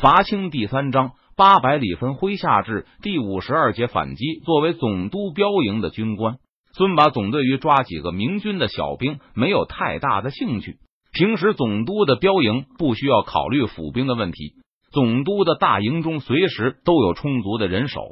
伐清第三章八百里分麾下炙第五十二节反击。作为总督标营的军官，孙把总对于抓几个明军的小兵没有太大的兴趣。平时总督的标营不需要考虑府兵的问题，总督的大营中随时都有充足的人手，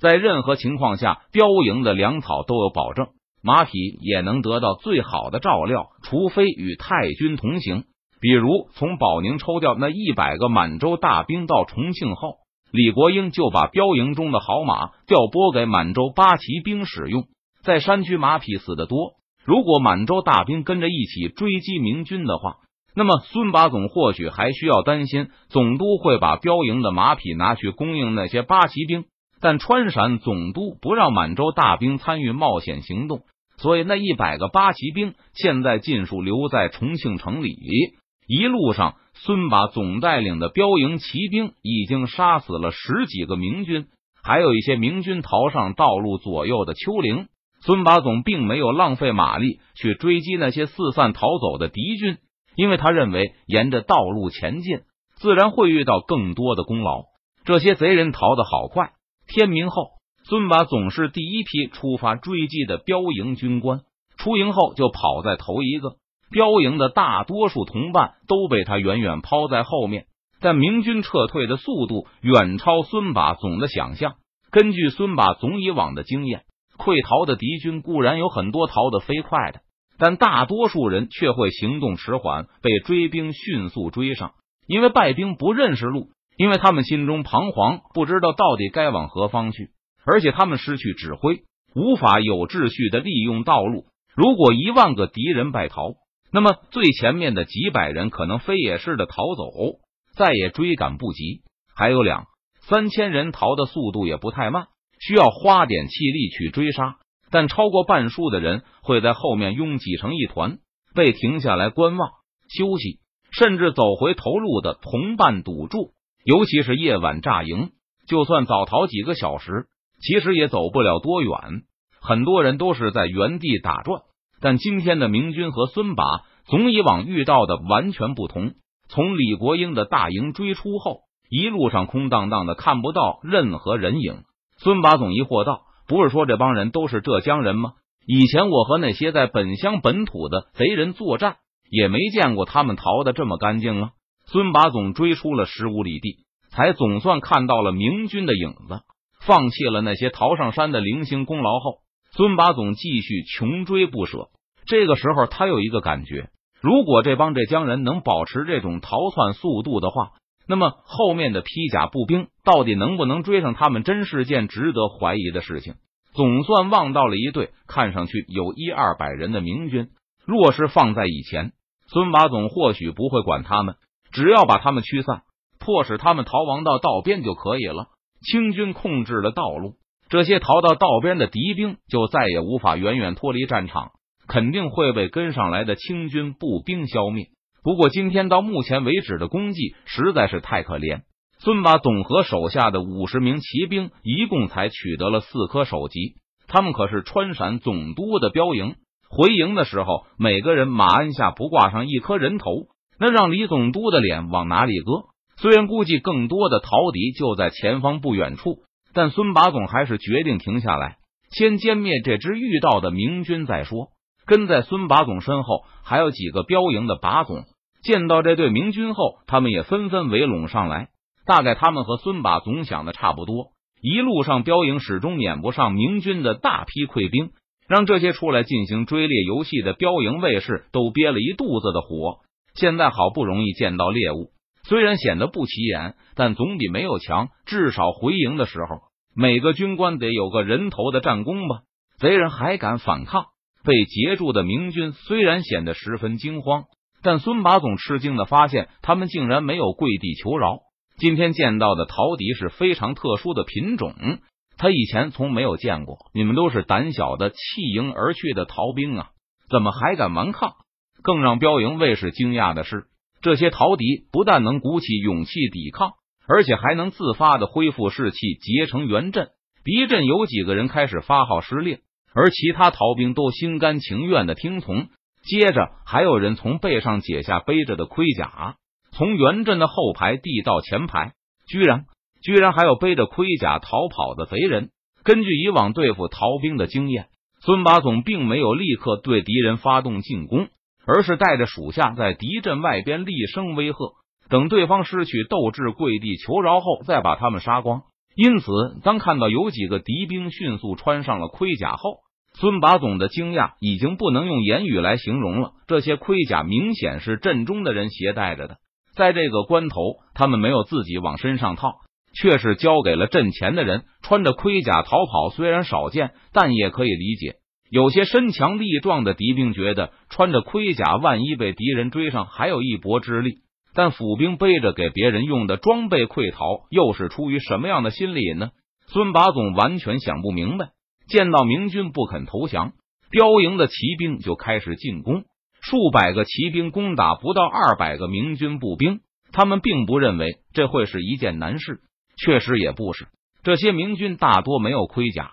在任何情况下，标营的粮草都有保证。马匹也能得到最好的照料，除非与太军同行。比如从保宁抽调那一百个满洲大兵到重庆后，李国英就把标营中的好马调拨给满洲八旗兵使用。在山区，马匹死的多。如果满洲大兵跟着一起追击明军的话，那么孙把总或许还需要担心总督会把标营的马匹拿去供应那些八旗兵。但川陕总督不让满洲大兵参与冒险行动，所以那一百个八旗兵现在尽数留在重庆城里。一路上，孙把总带领的标营骑兵已经杀死了十几个明军，还有一些明军逃上道路左右的丘陵。孙把总并没有浪费马力去追击那些四散逃走的敌军，因为他认为沿着道路前进，自然会遇到更多的功劳。这些贼人逃得好快。天明后，孙把总是第一批出发追击的标营军官。出营后就跑在头一个，标营的大多数同伴都被他远远抛在后面。但明军撤退的速度远超孙把总的想象。根据孙把总以往的经验，溃逃的敌军固然有很多逃得飞快的，但大多数人却会行动迟缓，被追兵迅速追上。因为败兵不认识路。因为他们心中彷徨，不知道到底该往何方去，而且他们失去指挥，无法有秩序的利用道路。如果一万个敌人败逃，那么最前面的几百人可能飞也似的逃走，再也追赶不及。还有两三千人逃的速度也不太慢，需要花点气力去追杀，但超过半数的人会在后面拥挤成一团，被停下来观望、休息，甚至走回头路的同伴堵住。尤其是夜晚炸营，就算早逃几个小时，其实也走不了多远。很多人都是在原地打转。但今天的明军和孙拔总以往遇到的完全不同。从李国英的大营追出后，一路上空荡荡的，看不到任何人影。孙拔总疑惑道：“不是说这帮人都是浙江人吗？以前我和那些在本乡本土的贼人作战，也没见过他们逃的这么干净啊。”孙把总追出了十五里地，才总算看到了明军的影子。放弃了那些逃上山的零星功劳后，孙把总继续穷追不舍。这个时候，他有一个感觉：如果这帮浙江人能保持这种逃窜速度的话，那么后面的披甲步兵到底能不能追上他们，真是件值得怀疑的事情。总算望到了一队看上去有一二百人的明军。若是放在以前，孙把总或许不会管他们。只要把他们驱散，迫使他们逃亡到道边就可以了。清军控制了道路，这些逃到道边的敌兵就再也无法远远脱离战场，肯定会被跟上来的清军步兵消灭。不过，今天到目前为止的功绩实在是太可怜。孙把总和手下的五十名骑兵一共才取得了四颗首级，他们可是川陕总督的标营。回营的时候，每个人马鞍下不挂上一颗人头。那让李总督的脸往哪里搁？虽然估计更多的逃敌就在前方不远处，但孙把总还是决定停下来，先歼灭这支遇到的明军再说。跟在孙把总身后还有几个标营的把总，见到这队明军后，他们也纷纷围拢上来。大概他们和孙把总想的差不多，一路上标营始终撵不上明军的大批溃兵，让这些出来进行追猎游戏的标营卫士都憋了一肚子的火。现在好不容易见到猎物，虽然显得不起眼，但总比没有强。至少回营的时候，每个军官得有个人头的战功吧。贼人还敢反抗？被截住的明军虽然显得十分惊慌，但孙马总吃惊的发现，他们竟然没有跪地求饶。今天见到的陶笛是非常特殊的品种，他以前从没有见过。你们都是胆小的弃营而去的逃兵啊，怎么还敢顽抗？更让标营卫士惊讶的是，这些陶笛不但能鼓起勇气抵抗，而且还能自发的恢复士气，结成圆阵。敌阵有几个人开始发号施令，而其他逃兵都心甘情愿的听从。接着，还有人从背上解下背着的盔甲，从圆阵的后排递到前排。居然居然还有背着盔甲逃跑的贼人。根据以往对付逃兵的经验，孙八总并没有立刻对敌人发动进攻，而是带着属下在敌阵外边厉声威吓，等对方失去斗志，跪地求饶后，再把他们杀光。因此，当看到有几个敌兵迅速穿上了盔甲后，孙把总的惊讶已经不能用言语来形容了。这些盔甲明显是阵中的人携带着的，在这个关头，他们没有自己往身上套，却是交给了阵前的人。穿着盔甲逃跑虽然少见，但也可以理解。有些身强力壮的敌兵觉得穿着盔甲，万一被敌人追上，还有一搏之力。但府兵背着给别人用的装备溃逃，又是出于什么样的心理呢？孙把总完全想不明白。见到明军不肯投降，标营的骑兵就开始进攻。数百个骑兵攻打不到二百个明军步兵，他们并不认为这会是一件难事。确实也不是。这些明军大多没有盔甲，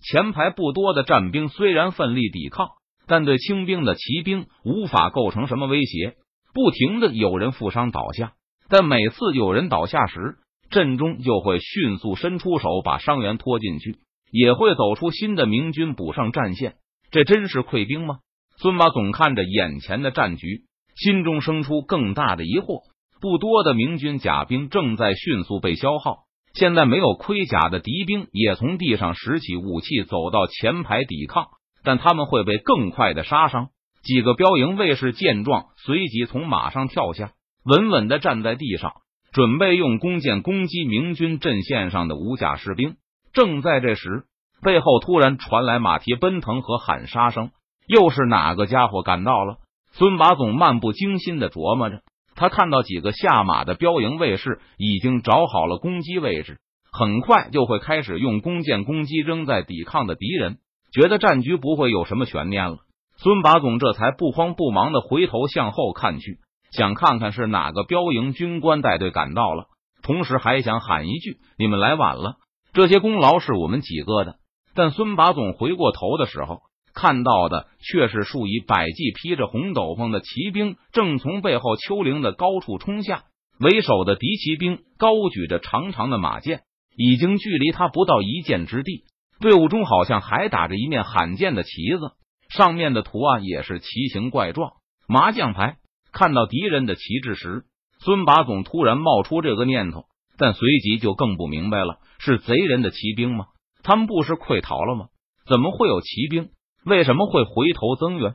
前排不多的战兵虽然奋力抵抗，但对轻兵的骑兵无法构成什么威胁。不停的有人负伤倒下，但每次有人倒下时，阵中就会迅速伸出手把伤员拖进去。也会走出新的明军补上战线，这真是溃兵吗？孙八总看着眼前的战局，心中生出更大的疑惑。不多的明军甲兵正在迅速被消耗，现在没有盔甲的敌兵也从地上拾起武器走到前排抵抗，但他们会被更快的杀伤。几个标营卫士见状，随即从马上跳下，稳稳的站在地上，准备用弓箭攻击明军阵线上的无甲士兵。正在这时，背后突然传来马蹄奔腾和喊杀声，又是哪个家伙赶到了？孙把总漫不经心的琢磨着。他看到几个下马的标营卫士已经找好了攻击位置，很快就会开始用弓箭攻击仍在抵抗的敌人。觉得战局不会有什么悬念了，孙把总这才不慌不忙的回头向后看去，想看看是哪个标营军官带队赶到了，同时还想喊一句：“你们来晚了。”这些功劳是我们几个的，但孙把总回过头的时候，看到的却是数以百计披着红斗篷的骑兵正从背后丘陵的高处冲下。为首的敌骑兵高举着长长的马剑，已经距离他不到一箭之地。队伍中好像还打着一面罕见的旗子，上面的图案也是奇形怪状。麻将牌。看到敌人的旗帜时，孙把总突然冒出这个念头。但随即就更不明白了，是贼人的骑兵吗？他们不是溃逃了吗？怎么会有骑兵？为什么会回头增援？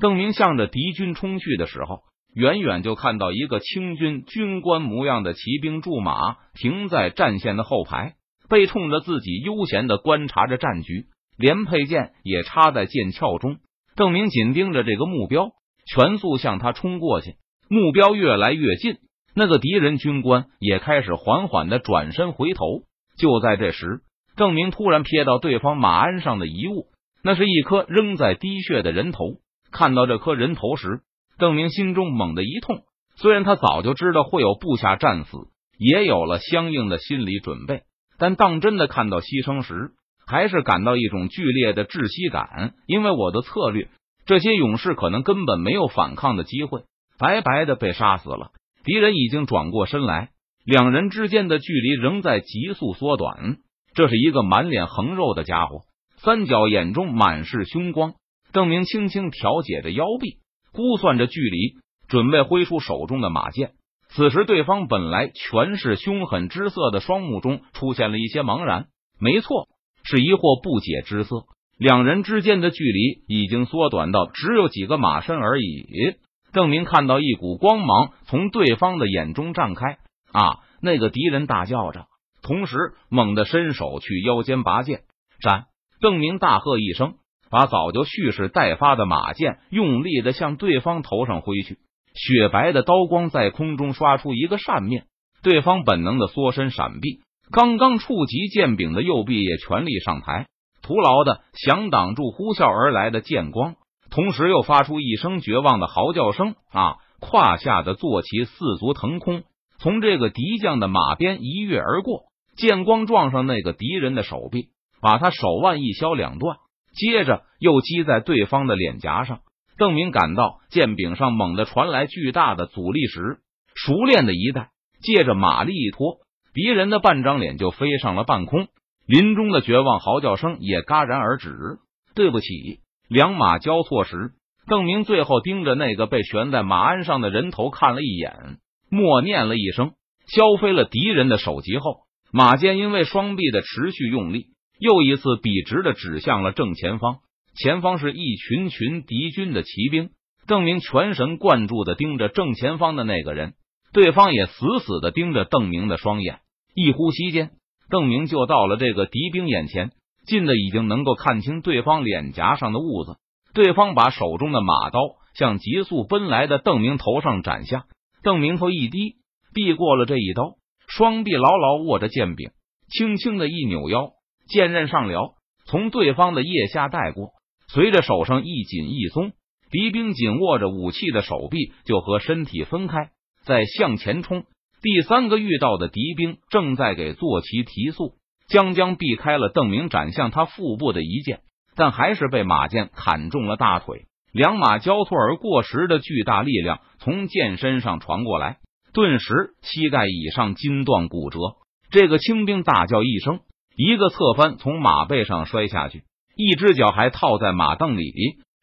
邓明向着敌军冲去的时候，远远就看到一个清军军官模样的骑兵驻马停在战线的后排，背冲着自己悠闲的观察着战局，连佩剑也插在剑鞘中。邓明紧盯着这个目标，全速向他冲过去，目标越来越近。那个敌人军官也开始缓缓的转身回头。就在这时，郑明突然瞥到对方马鞍上的遗物，那是一颗仍在滴血的人头。看到这颗人头时，郑明心中猛地一痛。虽然他早就知道会有部下战死，也有了相应的心理准备，但当真的看到牺牲时，还是感到一种剧烈的窒息感。因为我的策略，这些勇士可能根本没有反抗的机会，白白的被杀死了。敌人已经转过身来，两人之间的距离仍在急速缩短。这是一个满脸横肉的家伙，三角眼中满是凶光。郑明轻轻调节着腰臂，估算着距离，准备挥出手中的马剑。此时，对方本来全是凶狠之色的双目中出现了一些茫然。没错，是疑惑不解之色。两人之间的距离已经缩短到只有几个马身而已。郑明看到一股光芒从对方的眼中绽开，啊！那个敌人大叫着，同时猛地伸手去腰间拔剑。斩！郑明大喝一声，把早就蓄势待发的马剑用力的向对方头上挥去。雪白的刀光在空中刷出一个扇面，对方本能的缩身闪避，刚刚触及剑柄的右臂也全力上抬，徒劳的想挡住呼啸而来的剑光。同时又发出一声绝望的嚎叫声啊！胯下的坐骑四足腾空，从这个敌将的马鞭一跃而过，剑光撞上那个敌人的手臂，把他手腕一削两段，接着又击在对方的脸颊上。邓明感到剑柄上猛地传来巨大的阻力时，熟练的一带，借着马力一拖，敌人的半张脸就飞上了半空，林中的绝望嚎叫声也戛然而止。对不起！两马交错时，邓明最后盯着那个被悬在马鞍上的人头看了一眼，默念了一声，削飞了敌人的首级后，马肩因为双臂的持续用力，又一次笔直的指向了正前方。前方是一群群敌军的骑兵。邓明全神贯注的盯着正前方的那个人，对方也死死的盯着邓明的双眼。一呼吸间，邓明就到了这个敌兵眼前，近的已经能够看清对方脸颊上的痦子。对方把手中的马刀向急速奔来的邓明头上斩下，邓明头一低，避过了这一刀，双臂牢牢握着剑柄，轻轻的一扭腰，剑刃上撩，从对方的腋下带过，随着手上一紧一松。敌兵紧握着武器的手臂就和身体分开，在向前冲。第三个遇到的敌兵正在给坐骑提速，将将避开了邓明斩向他腹部的一剑，但还是被马剑砍中了大腿。两马交错而过时的巨大力量从剑身上传过来，顿时膝盖以上筋断骨折。这个清兵大叫一声，一个侧翻从马背上摔下去，一只脚还套在马凳里。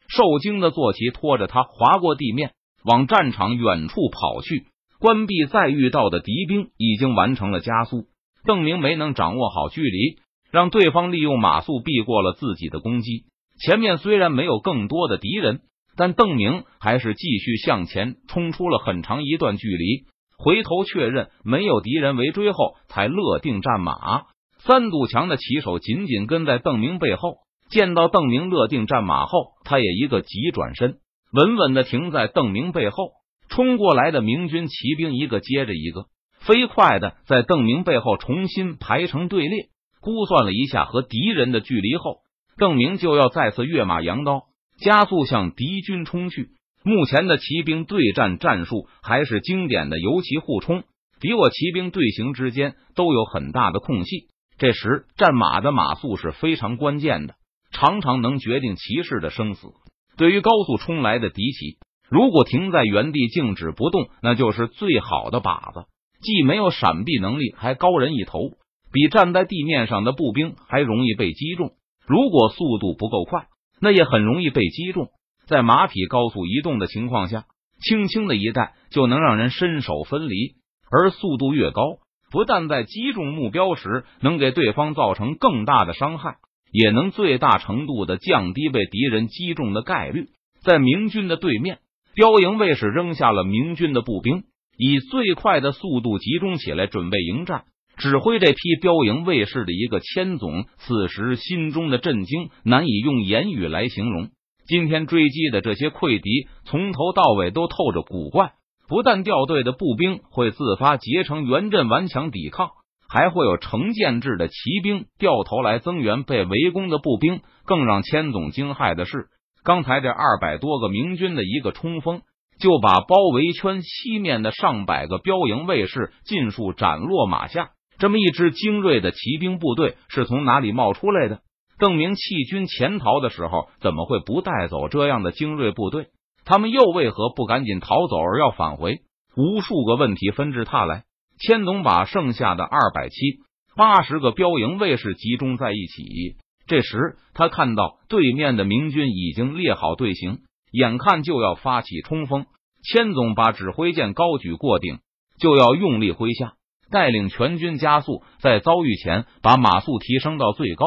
受惊的坐骑拖着他滑过地面，往战场远处跑去。关闭再遇到的敌兵已经完成了加速，邓明没能掌握好距离，让对方利用马速避过了自己的攻击。前面虽然没有更多的敌人，但邓明还是继续向前冲出了很长一段距离。回头确认没有敌人围追后，才勒定战马。三堵墙的骑手紧紧跟在邓明背后。见到邓明勒定战马后，他也一个急转身，稳稳的停在邓明背后。冲过来的明军骑兵一个接着一个，飞快的在邓明背后重新排成队列。估算了一下和敌人的距离后，邓明就要再次跃马扬刀，加速向敌军冲去。目前的骑兵对战战术还是经典的游骑互冲，敌我骑兵队形之间都有很大的空隙。这时，战马的马速是非常关键的。常常能决定骑士的生死。对于高速冲来的敌骑，如果停在原地静止不动，那就是最好的靶子。既没有闪避能力，还高人一头，比站在地面上的步兵还容易被击中。如果速度不够快，那也很容易被击中。在马匹高速移动的情况下，轻轻的一带就能让人身首分离。而速度越高，不但在击中目标时能给对方造成更大的伤害。也能最大程度的降低被敌人击中的概率。在明军的对面，标营卫士扔下了明军的步兵，以最快的速度集中起来，准备迎战。指挥这批标营卫士的一个千总，此时心中的震惊难以用言语来形容。今天追击的这些溃敌，从头到尾都透着古怪。不但掉队的步兵会自发结成圆阵顽强抵抗。还会有成建制的骑兵掉头来增援被围攻的步兵。更让千总惊骇的是，刚才这二百多个明军的一个冲锋，就把包围圈西面的上百个标营卫士尽数斩落马下。这么一支精锐的骑兵部队是从哪里冒出来的？邓明弃军潜逃的时候，怎么会不带走这样的精锐部队？他们又为何不赶紧逃走，而要返回？无数个问题纷至沓来。千总把剩下的二百七八十个标营卫士集中在一起。这时，他看到对面的明军已经列好队形，眼看就要发起冲锋。千总把指挥剑高举过顶，就要用力挥下，带领全军加速。在遭遇前，把马速提升到最高，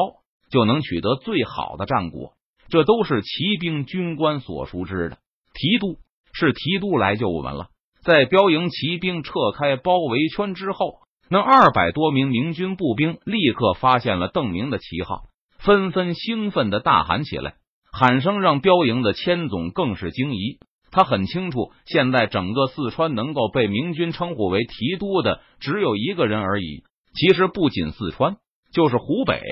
就能取得最好的战果。这都是骑兵军官所熟知的。提督是提督来救我们了。在标营骑兵撤开包围圈之后，那二百多名明军步兵立刻发现了邓明的旗号，纷纷兴奋的大喊起来，喊声让标营的千总更是惊疑。他很清楚，现在整个四川能够被明军称呼为提督的只有一个人而已。其实不仅四川，就是湖北、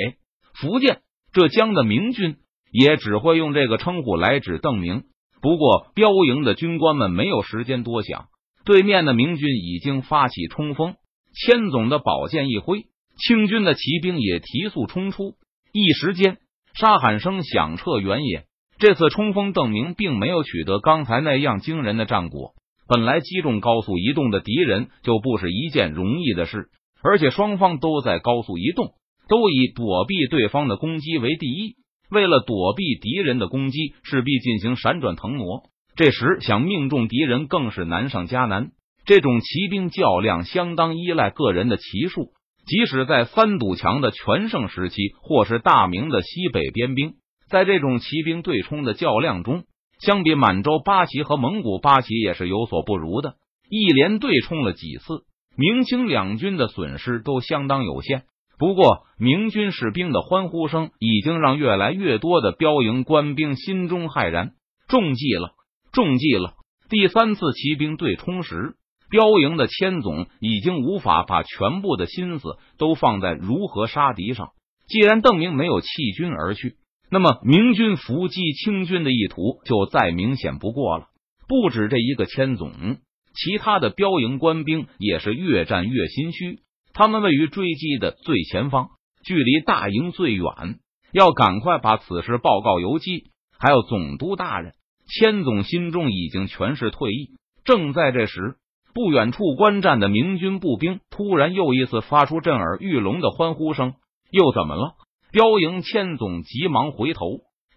福建、浙江的明军，也只会用这个称呼来指邓明。不过，标营的军官们没有时间多想。对面的明军已经发起冲锋，千总的宝剑一挥，清军的骑兵也提速冲出，一时间杀喊声响彻原野。这次冲锋，邓明并没有取得刚才那样惊人的战果。本来击中高速移动的敌人就不是一件容易的事，而且双方都在高速移动，都以躲避对方的攻击为第一。为了躲避敌人的攻击，势必进行闪转腾挪。这时想命中敌人更是难上加难。这种骑兵较量相当依赖个人的骑术，即使在三堵墙的全盛时期，或是大明的西北边兵，在这种骑兵对冲的较量中，相比满洲八旗和蒙古八旗也是有所不如的。一连对冲了几次，明清两军的损失都相当有限。不过，明军士兵的欢呼声已经让越来越多的标营官兵心中骇然。中计了，中计了！第三次骑兵对冲时，标营的千总已经无法把全部的心思都放在如何杀敌上。既然邓明没有弃军而去，那么明军伏击清军的意图就再明显不过了。不止这一个千总。其他的标营官兵也是越战越心虚，他们位于追击的最前方，距离大营最远，要赶快把此事报告游击。还有总督大人，千总心中已经全是退意。正在这时，不远处观战的明军步兵突然又一次发出震耳欲聋的欢呼声。又怎么了？标营千总急忙回头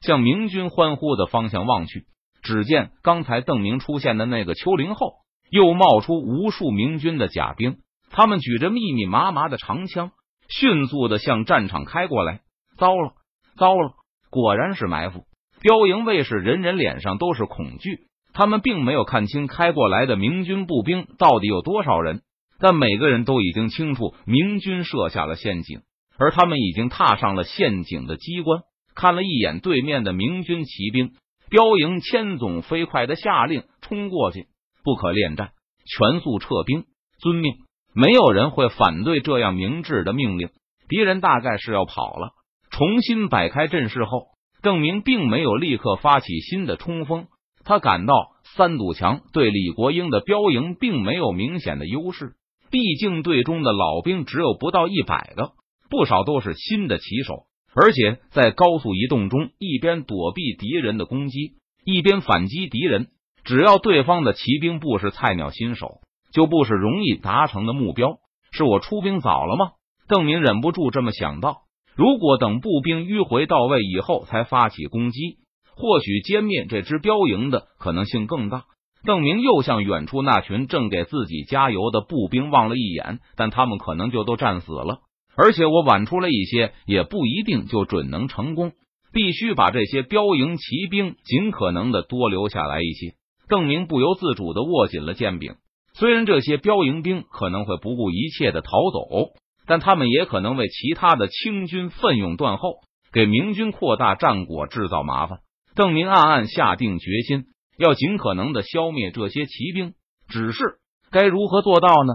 向明军欢呼的方向望去，只见刚才邓明出现的那个丘陵后。又冒出无数明军的甲兵，他们举着密密麻麻的长枪，迅速的向战场开过来。糟了，糟了！果然是埋伏。标营卫士人人脸上都是恐惧，他们并没有看清开过来的明军步兵到底有多少人，但每个人都已经清楚明军设下了陷阱，而他们已经踏上了陷阱的机关。看了一眼对面的明军骑兵，标营千总飞快的下令冲过去。不可恋战，全速撤兵，遵命。没有人会反对这样明智的命令。敌人大概是要跑了。重新摆开阵势后，邓明并没有立刻发起新的冲锋。他感到三堵墙对李国英的标营并没有明显的优势，毕竟队中的老兵只有不到一百个，不少都是新的骑手，而且在高速移动中，一边躲避敌人的攻击，一边反击敌人。只要对方的骑兵不是菜鸟新手，就不是容易达成的目标。是我出兵早了吗？邓明忍不住这么想到。如果等步兵迂回到位以后才发起攻击，或许歼灭这支标营的可能性更大。邓明又向远处那群正给自己加油的步兵望了一眼，但他们可能就都战死了。而且我晚出了一些，也不一定就准能成功。必须把这些标营骑兵尽可能的多留下来一些。邓明不由自主的握紧了剑柄。虽然这些标营兵可能会不顾一切的逃走，但他们也可能为其他的清军奋勇断后，给明军扩大战果制造麻烦。邓明暗暗下定决心，要尽可能的消灭这些骑兵。只是该如何做到呢？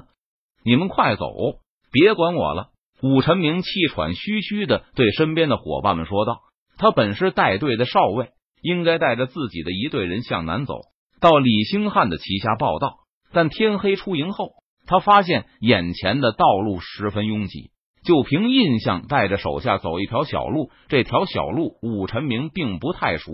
你们快走，别管我了。武臣明气喘吁吁的对身边的伙伴们说道：“他本是带队的少尉，应该带着自己的一队人向南走。”到李兴汉的旗下报道，但天黑出营后，他发现眼前的道路十分拥挤。就凭印象，带着手下走一条小路。这条小路，武臣明并不太熟，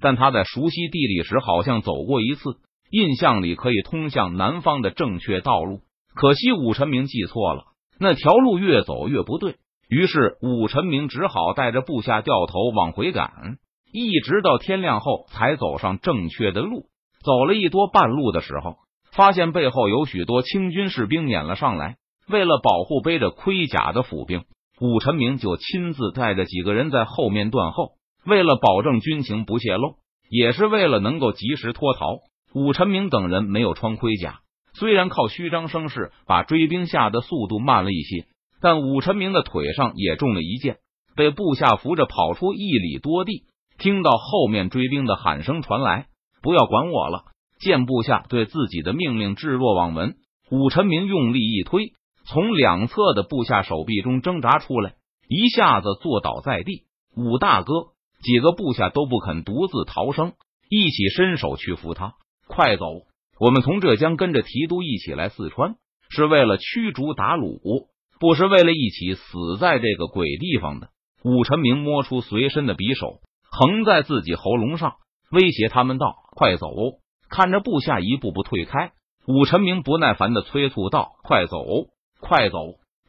但他在熟悉地理时好像走过一次，印象里可以通向南方的正确道路。可惜武臣明记错了，那条路越走越不对。于是武臣明只好带着部下掉头往回赶，一直到天亮后才走上正确的路。走了一多半路的时候，发现背后有许多清军士兵撵了上来。为了保护背着盔甲的府兵，武臣明就亲自带着几个人在后面断后。为了保证军情不泄露，也是为了能够及时脱逃，武臣明等人没有穿盔甲。虽然靠虚张声势把追兵下的速度慢了一些，但武臣明的腿上也中了一箭，被部下扶着跑出一里多地。听到后面追兵的喊声传来。不要管我了！见部下对自己的命令置若罔闻，武臣明用力一推，从两侧的部下手臂中挣扎出来，一下子坐倒在地。武大哥，几个部下都不肯独自逃生，一起伸手去扶他。快走！我们从浙江跟着提督一起来四川，是为了驱逐鞑虏，不是为了一起死在这个鬼地方的。武臣明摸出随身的匕首，横在自己喉咙上。威胁他们道：“快走！”看着部下一步步退开，武臣明不耐烦的催促道：“快走，快走，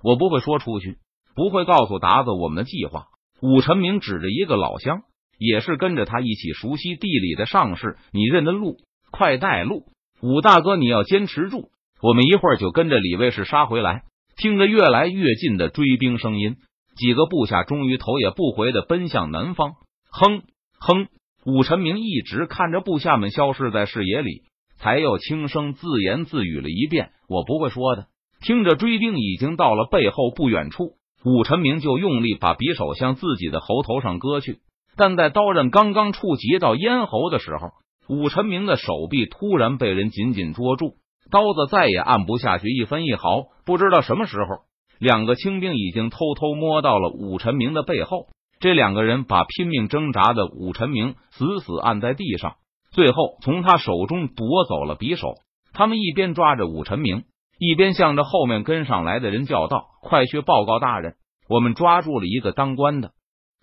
我不会说出去，不会告诉达子我们的计划。武臣明指着一个老乡，也是跟着他一起熟悉地理的上士，你认得路，快带路。武大哥，你要坚持住，我们一会儿就跟着李卫士杀回来。听着越来越近的追兵声音，几个部下终于头也不回的奔向南方。哼哼，武臣明一直看着部下们消失在视野里，才又轻声自言自语了一遍：“我不会说的。”听着追兵已经到了背后不远处，武臣明就用力把匕首向自己的喉头上割去。但在刀刃刚刚触及到咽喉的时候，武臣明的手臂突然被人紧紧捉住。刀子再也按不下去一分一毫，不知道什么时候，两个清兵已经偷偷摸到了武臣明的背后。这两个人把拼命挣扎的武臣明死死按在地上，最后从他手中夺走了匕首。他们一边抓着武臣明，一边向着后面跟上来的人叫道：“快去报告大人，我们抓住了一个当官的！”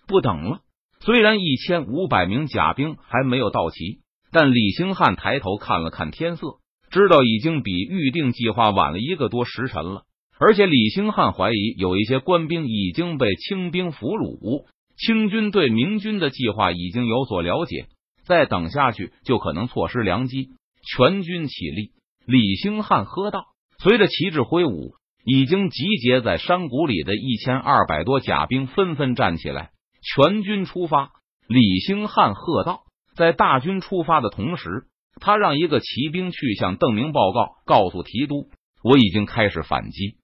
不等了。虽然一千五百名甲兵还没有到齐，但李兴汉抬头看了看天色。知道已经比预定计划晚了一个多时辰了，而且李兴汉怀疑有一些官兵已经被清兵俘虏，清军对明军的计划已经有所了解，再等下去就可能错失良机。全军起立！李兴汉喝道。随着旗帜挥舞，已经集结在山谷里的一千二百多甲兵纷纷站起来，全军出发！李兴汉喝道。在大军出发的同时。他让一个骑兵去向邓明报告，告诉提督，我已经开始反击。